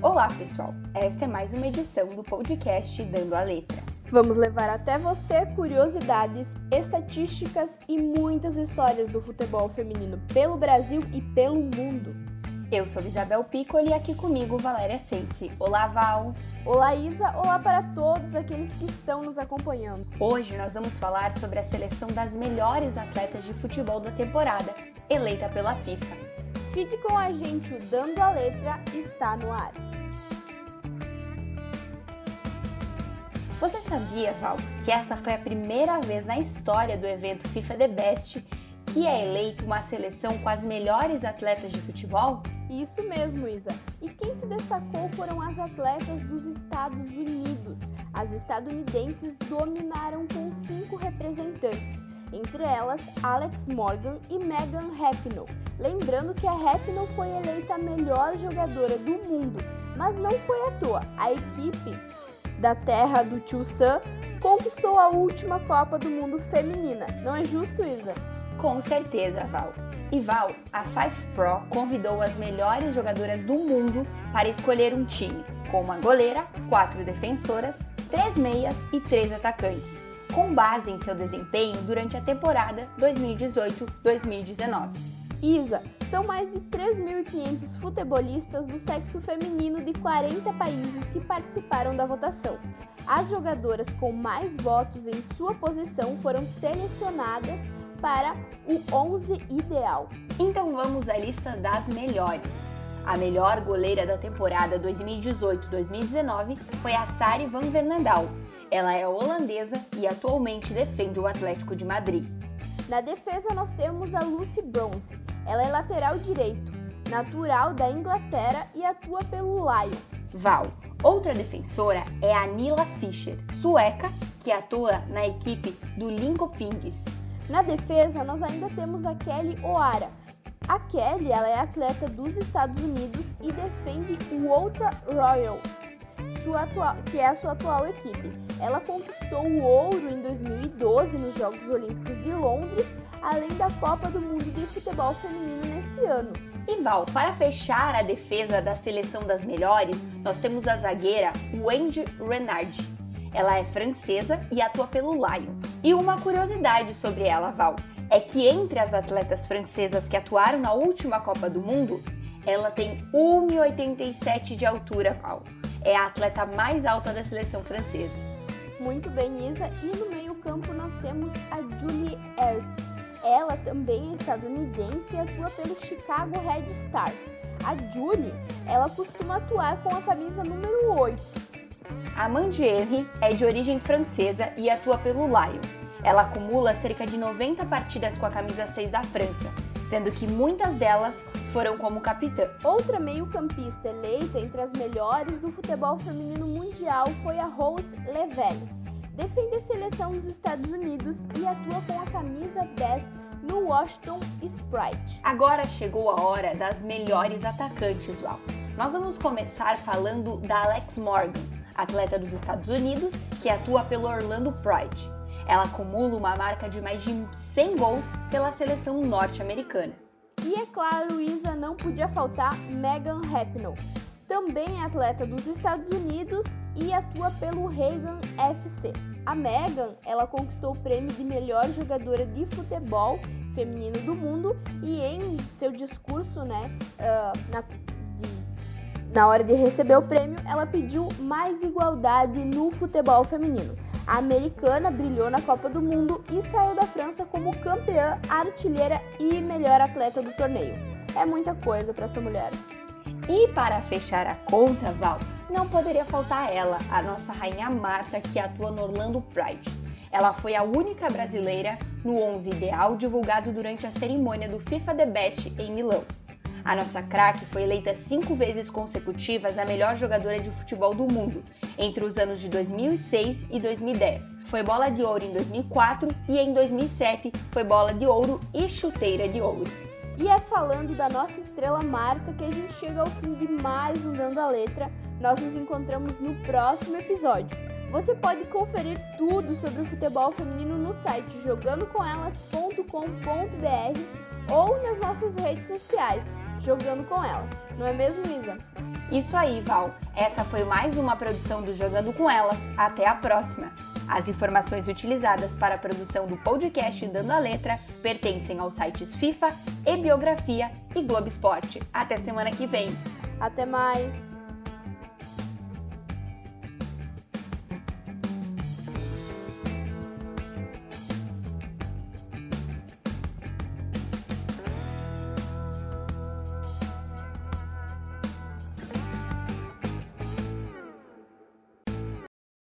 Olá, pessoal! Esta é mais uma edição do podcast Dando a Letra. Vamos levar até você curiosidades, estatísticas e muitas histórias do futebol feminino pelo Brasil e pelo mundo. Eu sou Isabel Piccoli e aqui comigo Valéria Sense. Olá, Val! Olá, Isa! Olá para todos aqueles que estão nos acompanhando. Hoje nós vamos falar sobre a seleção das melhores atletas de futebol da temporada, eleita pela FIFA. Fique com a gente, o Dando a Letra está no ar. Você sabia, Val, que essa foi a primeira vez na história do evento FIFA The Best que é eleita uma seleção com as melhores atletas de futebol? Isso mesmo, Isa. E quem se destacou foram as atletas dos Estados Unidos. As estadunidenses dominaram com cinco representantes, entre elas Alex Morgan e Megan Rapinoe. Lembrando que a Rapinoe foi eleita a melhor jogadora do mundo, mas não foi à toa. A equipe da terra do Tio Sam, conquistou a última Copa do Mundo feminina. Não é justo, Isa? Com certeza, Val. E Val, a Five Pro convidou as melhores jogadoras do mundo para escolher um time, com uma goleira, quatro defensoras, três meias e três atacantes, com base em seu desempenho durante a temporada 2018-2019. Isa, são mais de 3.500 futebolistas do sexo feminino de 40 países que participaram da votação. As jogadoras com mais votos em sua posição foram selecionadas para o 11 ideal. Então vamos à lista das melhores. A melhor goleira da temporada 2018-2019 foi a Sari van Vernandal. Ela é holandesa e atualmente defende o Atlético de Madrid. Na defesa nós temos a Lucy Bronze. Ela é lateral direito, natural da Inglaterra e atua pelo Lyon. Val. Outra defensora é a Nila Fischer, sueca, que atua na equipe do Linkopings. Na defesa nós ainda temos a Kelly O'Hara. A Kelly ela é atleta dos Estados Unidos e defende o Ultra Royals, sua atual, que é a sua atual equipe. Ela conquistou o ouro em 2012 nos Jogos Olímpicos de Londres, além da Copa do Mundo de Futebol Feminino neste ano. E Val, para fechar a defesa da seleção das melhores, nós temos a zagueira Wendy Renard. Ela é francesa e atua pelo Lyon. E uma curiosidade sobre ela, Val, é que entre as atletas francesas que atuaram na última Copa do Mundo, ela tem 1,87 de altura, Val. É a atleta mais alta da seleção francesa. Muito bem, Isa. E no meio-campo nós temos a Julie Ertz. Ela também é estadunidense e atua pelo Chicago Red Stars. A Julie, ela costuma atuar com a camisa número 8. A Mandieri é de origem francesa e atua pelo Lyon. Ela acumula cerca de 90 partidas com a camisa 6 da França, sendo que muitas delas foram como capitã. Outra meio-campista eleita entre as melhores do futebol feminino mundial foi a Rose Lavelle. Defende a seleção dos Estados Unidos e atua com a camisa 10 no Washington Sprite. Agora chegou a hora das melhores atacantes, Val. Nós vamos começar falando da Alex Morgan, atleta dos Estados Unidos que atua pelo Orlando Pride. Ela acumula uma marca de mais de 100 gols pela seleção norte-americana. E é claro, Isa, não podia faltar Megan Rapinoe. Também atleta dos Estados Unidos e atua pelo Reagan FC. A Megan, ela conquistou o prêmio de melhor jogadora de futebol feminino do mundo e em seu discurso, né, uh, na, de, na hora de receber o prêmio, ela pediu mais igualdade no futebol feminino. A americana brilhou na Copa do Mundo e saiu da França como campeã, artilheira e melhor atleta do torneio. É muita coisa para essa mulher. E para fechar a conta, Val, não poderia faltar ela, a nossa rainha Marta, que atua no Orlando Pride. Ela foi a única brasileira no 11 ideal divulgado durante a cerimônia do FIFA The Best em Milão. A nossa craque foi eleita cinco vezes consecutivas a melhor jogadora de futebol do mundo, entre os anos de 2006 e 2010. Foi bola de ouro em 2004 e em 2007 foi bola de ouro e chuteira de ouro. E é falando da nossa estrela Marta que a gente chega ao fim de mais um Dando a Letra. Nós nos encontramos no próximo episódio. Você pode conferir tudo sobre o futebol feminino no site jogandocomelas.com.br ou nas nossas redes sociais jogando com elas. Não é mesmo, Isa? Isso aí, Val. Essa foi mais uma produção do Jogando com Elas. Até a próxima! As informações utilizadas para a produção do podcast Dando a Letra pertencem aos sites FIFA, e Biografia e Globo Esporte. Até semana que vem. Até mais!